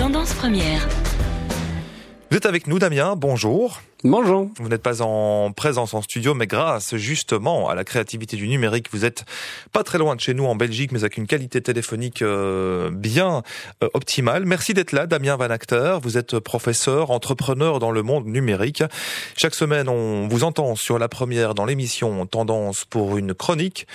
Tendance première. Vous êtes avec nous, Damien. Bonjour. Bonjour. Vous n'êtes pas en présence en studio, mais grâce justement à la créativité du numérique, vous êtes pas très loin de chez nous en Belgique, mais avec une qualité téléphonique euh, bien euh, optimale. Merci d'être là, Damien Van Acter. Vous êtes professeur, entrepreneur dans le monde numérique. Chaque semaine, on vous entend sur la première dans l'émission Tendance pour une chronique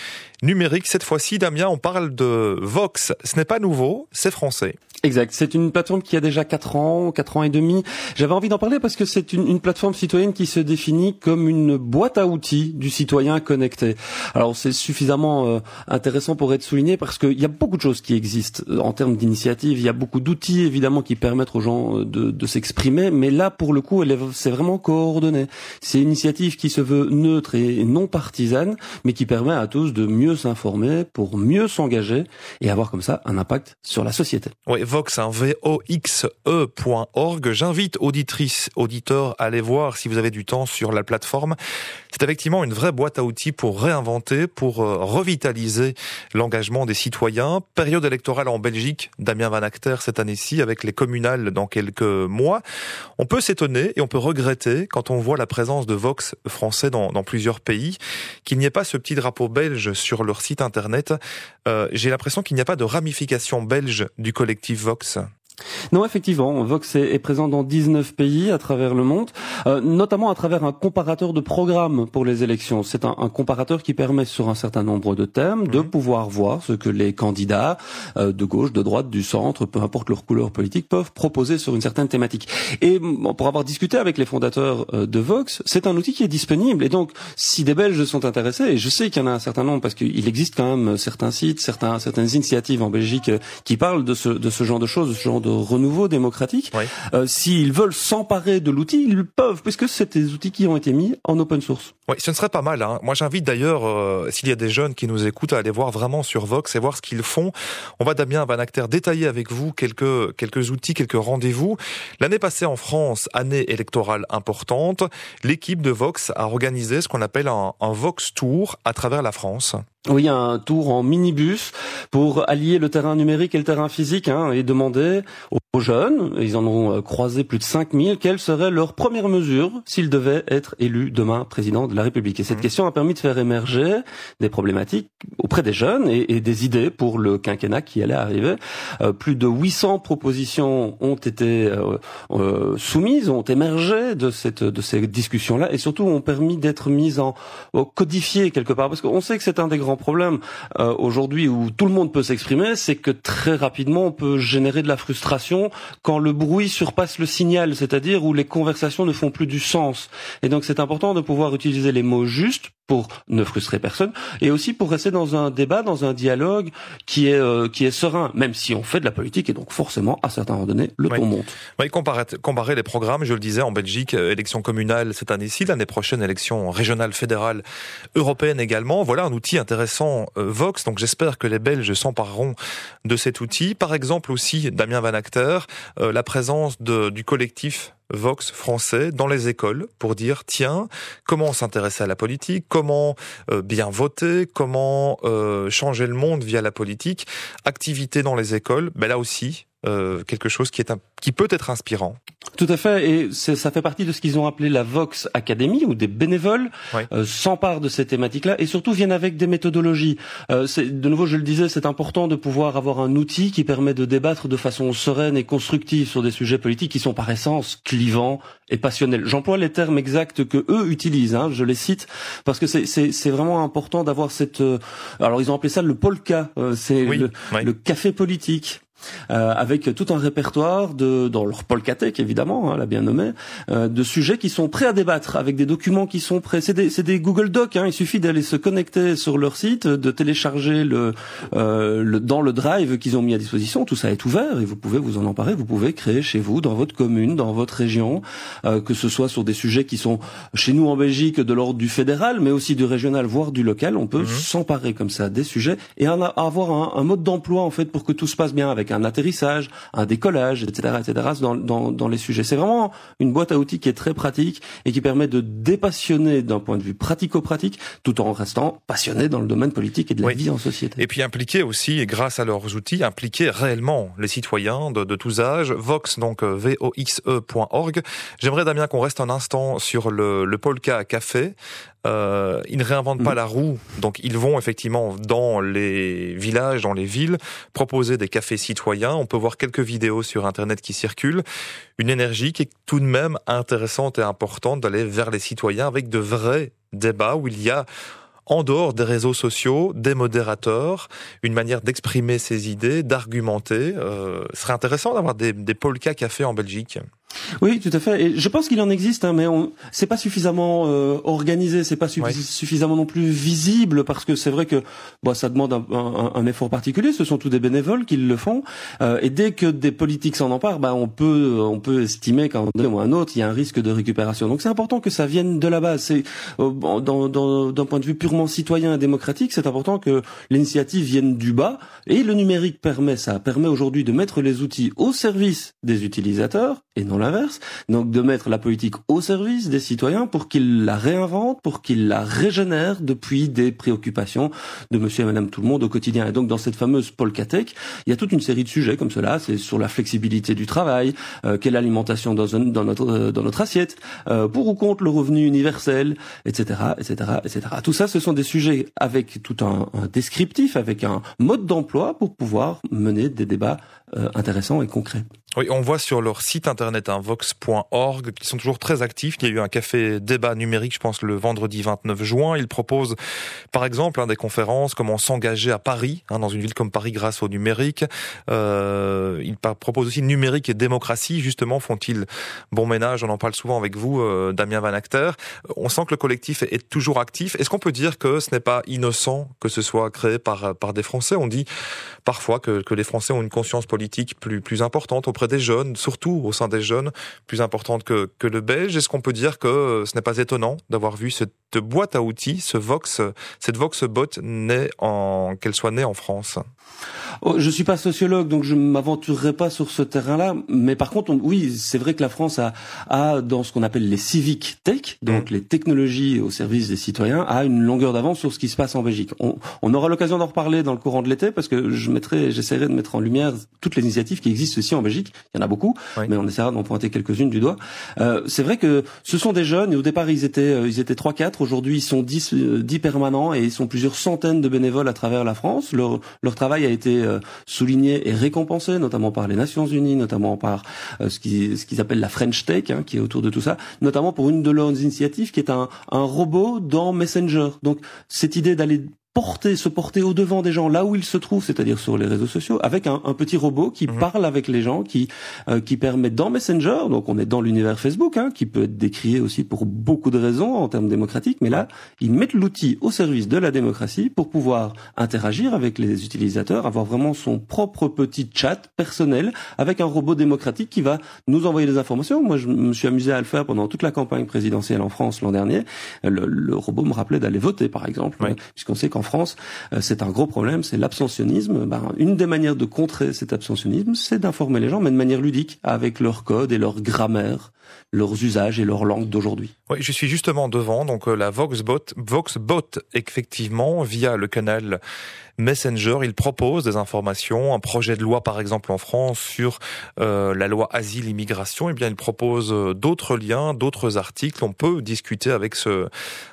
numérique. Cette fois-ci, Damien, on parle de Vox. Ce n'est pas nouveau, c'est français. Exact. C'est une plateforme qui a déjà 4 ans, 4 ans et demi. J'avais envie d'en parler parce que c'est une, une, plateforme citoyenne qui se définit comme une boîte à outils du citoyen connecté. Alors c'est suffisamment euh, intéressant pour être souligné parce qu'il y a beaucoup de choses qui existent en termes d'initiatives. Il y a beaucoup d'outils évidemment qui permettent aux gens euh, de, de s'exprimer, mais là pour le coup, c'est vraiment coordonné. C'est une initiative qui se veut neutre et non partisane, mais qui permet à tous de mieux s'informer pour mieux s'engager et avoir comme ça un impact sur la société. Oui, Vox, un V-O-X-E.org. J'invite auditrices, auditeurs à aller voir si vous avez du temps sur la plateforme. C'est effectivement une vraie boîte à outils pour réinventer, pour euh, revitaliser l'engagement des citoyens. Période électorale en Belgique, Damien Van Acter cette année-ci avec les communales dans quelques mois. On peut s'étonner et on peut regretter quand on voit la présence de Vox français dans, plusieurs pays qu'il n'y ait pas ce petit drapeau belge sur leur site internet. Euh, J'ai l'impression qu'il n'y a pas de ramification belge du collectif Vox. Non, effectivement, Vox est, présent dans 19 pays à travers le monde, euh, notamment à travers un comparateur de programmes pour les élections. C'est un, comparateur qui permet sur un certain nombre de thèmes de mhm. pouvoir voir ce que les candidats euh, de gauche, de droite, du centre, peu importe leur couleur politique, peuvent proposer sur une certaine thématique. Et pour avoir discuté avec les fondateurs euh, de Vox, c'est un outil qui est disponible. Et donc, si des Belges sont intéressés, et je sais qu'il y en a un certain nombre, parce qu'il existe quand même certains sites, certains, certaines initiatives en Belgique qui parlent de ce, de ce genre de choses, de ce genre de renouveau démocratique. Euh, S'ils veulent s'emparer de l'outil, ils peuvent, puisque c'est des outils qui ont été mis en open source. Oui, ce ne serait pas mal. Hein. Moi, j'invite d'ailleurs, euh, s'il y a des jeunes qui nous écoutent, à aller voir vraiment sur Vox et voir ce qu'ils font. On va, Damien Van Acter, détailler avec vous quelques, quelques outils, quelques rendez-vous. L'année passée en France, année électorale importante, l'équipe de Vox a organisé ce qu'on appelle un, un Vox Tour à travers la France. Oui, un tour en minibus pour allier le terrain numérique et le terrain physique hein, et demander aux jeunes, ils en ont euh, croisé plus de 5000, quelle serait leur première mesure s'ils devaient être élus demain président de la République? Et cette mmh. question a permis de faire émerger des problématiques auprès des jeunes et, des idées pour le quinquennat qui allait arriver. Euh, plus de 800 propositions ont été euh, soumises, ont émergé de, cette, de ces discussions-là et surtout ont permis d'être mises en codifiées quelque part. Parce qu'on sait que c'est un des grands problème euh, aujourd'hui où tout le monde peut s'exprimer, c'est que très rapidement on peut générer de la frustration quand le bruit surpasse le signal, c'est-à-dire où les conversations ne font plus du sens. Et donc c'est important de pouvoir utiliser les mots justes pour ne frustrer personne et aussi pour rester dans un débat, dans un dialogue qui est euh, qui est serein, même si on fait de la politique et donc forcément à certains moments donnés le ton monte. Oui, comparer, comparer les programmes, je le disais en Belgique, euh, élection communale cette année-ci, l'année prochaine élection régionale, fédérale, européenne également. Voilà un outil intéressant euh, Vox. Donc j'espère que les Belges s'empareront de cet outil. Par exemple aussi Damien Van Acter, la présence de, du collectif Vox français dans les écoles pour dire tiens comment s'intéresser à la politique, comment euh, bien voter, comment euh, changer le monde via la politique, activité dans les écoles, ben là aussi euh, quelque chose qui est un, qui peut être inspirant. Tout à fait, et ça fait partie de ce qu'ils ont appelé la Vox Academy, où des bénévoles euh, s'emparent de ces thématiques-là et surtout viennent avec des méthodologies. Euh, de nouveau, je le disais, c'est important de pouvoir avoir un outil qui permet de débattre de façon sereine et constructive sur des sujets politiques qui sont par essence clivants et passionnels. J'emploie les termes exacts que eux utilisent, hein, je les cite, parce que c'est vraiment important d'avoir cette... Euh, alors ils ont appelé ça le polka, euh, c'est le, le café politique. Euh, avec tout un répertoire de, dans leur polkatech évidemment, hein, la bien nommée, euh, de sujets qui sont prêts à débattre, avec des documents qui sont prêts. C'est des, des, Google Docs. Hein, il suffit d'aller se connecter sur leur site, de télécharger le, euh, le dans le Drive qu'ils ont mis à disposition. Tout ça est ouvert et vous pouvez vous en emparer. Vous pouvez créer chez vous, dans votre commune, dans votre région, euh, que ce soit sur des sujets qui sont chez nous en Belgique de l'ordre du fédéral, mais aussi du régional, voire du local. On peut mhm. s'emparer comme ça des sujets et avoir un, un mode d'emploi en fait pour que tout se passe bien avec avec un atterrissage, un décollage, etc., etc. Dans, dans, dans les sujets. C'est vraiment une boîte à outils qui est très pratique et qui permet de dépassionner d'un point de vue pratico-pratique, tout en restant passionné dans le domaine politique et de la vie en société. Et puis impliquer aussi, grâce à leurs outils, impliquer réellement les citoyens de, de tous âges. Vox, donc euh, voxe.org. J'aimerais Damien qu'on reste un instant sur le, le Polka Café. Euh, ils ne réinventent pas mm. la roue, donc ils vont effectivement dans les villages, dans les villes, proposer des cafés citoyens. On peut voir quelques vidéos sur Internet qui circulent. Une énergie qui est tout de même intéressante et importante d'aller vers les citoyens avec de vrais débats où il y a en dehors des réseaux sociaux, des modérateurs, une manière d'exprimer ses idées, d'argumenter. Euh, ce serait intéressant d'avoir des, des polka cafés en Belgique. Oui, tout à fait. Et je pense qu'il en existe, hein, mais on... c'est pas suffisamment euh, organisé, c'est pas suffisamment non plus visible, parce que c'est vrai que bon, ça demande un, un, un, effort particulier. Ce sont tous des bénévoles qui le font, euh, et dès que des politiques s'en emparent, bah, on peut on peut estimer qu'un ou un autre, il y a un risque de récupération. Donc c'est important que ça vienne de la base. C'est euh, dans, dans, d'un point de vue purement citoyen et démocratique, c'est important que l'initiative vienne du bas, et le numérique permet ça, permet aujourd'hui de mettre les outils au service des utilisateurs et non l'inverse. Donc de mettre la politique au service des citoyens pour qu'ils la réinventent, pour qu'ils la régénèrent depuis des préoccupations de monsieur et madame tout le monde au quotidien. Et donc dans cette fameuse Polkatech, il y a toute une série de sujets comme cela. C'est sur la flexibilité du travail, euh, quelle alimentation dans, notre, euh, dans notre assiette, euh, pour ou contre le revenu universel, etc., etc., etc. Tout ça, ce sont des sujets avec tout un descriptif, avec un mode d'emploi pour pouvoir mener des débats euh, intéressants et concrets. Oui, on voit sur leur site internet, un vox.org, qu'ils sont toujours très actifs. Il y a eu un café débat numérique, je pense, le vendredi 29 juin. Ils proposent, par exemple, hein, des conférences, comment s'engager à Paris, hein, dans une ville comme Paris grâce au numérique. Euh, ils proposent aussi numérique et démocratie. Justement, font-ils bon ménage? On en parle souvent avec vous, euh, Damien Van Acter. On sent que le collectif est, toujours actif. Est-ce qu'on peut dire que ce n'est pas innocent que ce soit créé par, par des Français? On dit parfois que, que les Français ont une conscience politique plus, importante auprès des jeunes, surtout au sein des jeunes, plus importante que, le belge. Est-ce qu'on peut dire que ce n'est pas étonnant d'avoir vu cette boîte à outils, ce Vox, cette Voxbot, née en, qu'elle soit née en France? Je suis pas sociologue, donc je m'aventurerai pas sur ce terrain-là. Mais par contre, oui, c'est vrai que la France a, a dans ce qu'on appelle les civic tech, donc mm. les technologies au service des citoyens, a une longueur d'avance sur ce qui se passe en Belgique. On, on aura l'occasion d'en reparler dans le courant de l'été, parce que je mettrai, j'essaierai de mettre en lumière toutes les initiatives qui existent aussi en Belgique. Il y en a beaucoup, mais on essaiera d'en pointer quelques-unes du doigt. Euh, c'est vrai que ce sont des jeunes, et au départ ils étaient, euh, ils étaient trois, quatre. Aujourd'hui, ils sont 10, 10 euh, permanents et ils sont plusieurs centaines de bénévoles à travers la France. Leur, leur travail a été euh, souligné et récompensé, notamment par les Nations Unies, notamment par euh, ce qu'ils appellent la French Tech, hein, qui est autour de tout ça, notamment pour une de leurs initiatives qui est un, un robot dans Messenger. Donc cette idée d'aller porter, se porter au devant des gens là où ils se trouvent, c'est-à-dire sur les réseaux sociaux, avec un, un petit robot qui mhm. parle avec les gens, qui euh, qui permet dans Messenger, donc on est dans l'univers Facebook, hein, qui peut être décrié aussi pour beaucoup de raisons en termes démocratiques, mais là ils mettent l'outil au service de la démocratie pour pouvoir interagir avec les utilisateurs, avoir vraiment son propre petit chat personnel avec un robot démocratique qui va nous envoyer des informations. Moi, je me suis amusé à le faire pendant toute la campagne présidentielle en France l'an dernier. Le, le, robot me rappelait d'aller voter, par exemple, puisqu'on sait qu'en France, euh, c'est un gros problème, c'est l'abstentionnisme. Ben, une des manières de contrer cet abstentionnisme, c'est d'informer les gens, mais de manière ludique, avec leur code et leur grammaire, leurs usages et leur langue d'aujourd'hui. Oui, je suis justement devant, donc euh, la Voxbot, Voxbot, effectivement, via le canal Messenger, il propose des informations, un projet de loi par exemple en France sur euh, la loi asile-immigration, et eh bien il propose euh, d'autres liens, d'autres articles, on peut discuter avec ce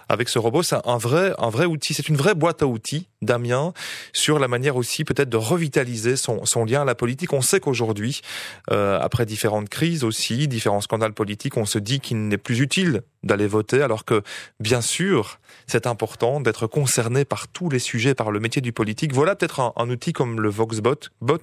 avec ce robot, c'est un vrai un vrai outil, c'est une vraie boîte à outils Damien sur la manière aussi peut-être de revitaliser son, son lien à la politique. On sait qu'aujourd'hui, après différentes crises aussi, différents scandales on se dit qu'il n'est plus utile d'aller voter, alors que bien sûr, c'est important d'être concerné par tous les sujets, par le métier du politique. Voilà peut-être un, outil comme le Voxbot bot,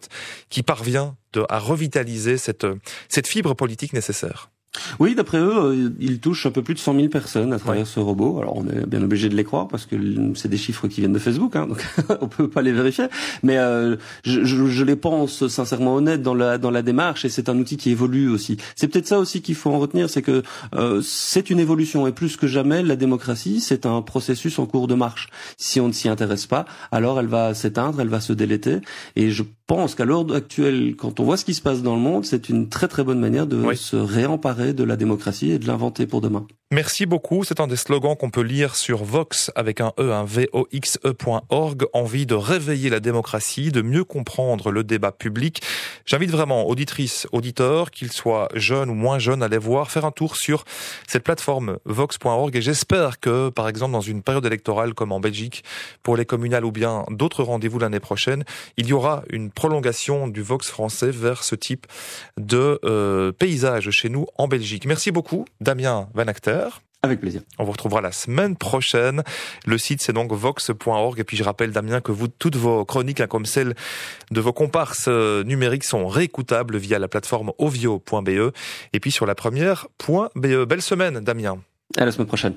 qui parvient à revitaliser cette fibre politique nécessaire. Oui, d'après eux, euh, ils touchent un peu plus de 100 000 personnes à travers ce robot. Alors, on est bien obligé de les croire parce que c'est des chiffres qui viennent de Facebook, hein, donc on peut pas les vérifier. Mais euh, je, je, je, les pense sincèrement honnêtes dans la dans la démarche et c'est un outil qui évolue aussi. C'est peut-être ça aussi qu'il faut en retenir, c'est que euh, c'est une évolution et plus que jamais, la démocratie, c'est un processus en cours de marche. Si on ne s'y intéresse pas, alors elle va s'éteindre, elle va se déléter. Et je pense qu'à l'heure actuelle, quand on voit ce qui se passe dans le monde, c'est une très très bonne manière de se réemparer de la démocratie et de l'inventer pour demain. Merci beaucoup. C'est un des slogans qu'on peut lire sur Vox avec un E, un V-O-X-E.org. Envie de réveiller la démocratie, de mieux comprendre le débat public. J'invite vraiment auditrices, auditeurs, qu'ils soient jeunes ou moins jeunes, à aller voir, faire un tour sur cette plateforme Vox.org et j'espère que, par exemple, dans une période électorale comme en Belgique, pour les communales ou bien d'autres rendez-vous l'année prochaine, il y aura une prolongation du Vox français vers ce type de euh, paysage chez nous en Belgique. Merci beaucoup, Damien Van Acter. Avec plaisir. On vous retrouvera la semaine prochaine. Le site c'est donc vox.org et puis je rappelle Damien que vous toutes vos chroniques hein, comme celles de vos comparses euh, numériques sont réécoutables via la plateforme ovio.be et puis sur la première.be. Belle semaine Damien. À la semaine prochaine.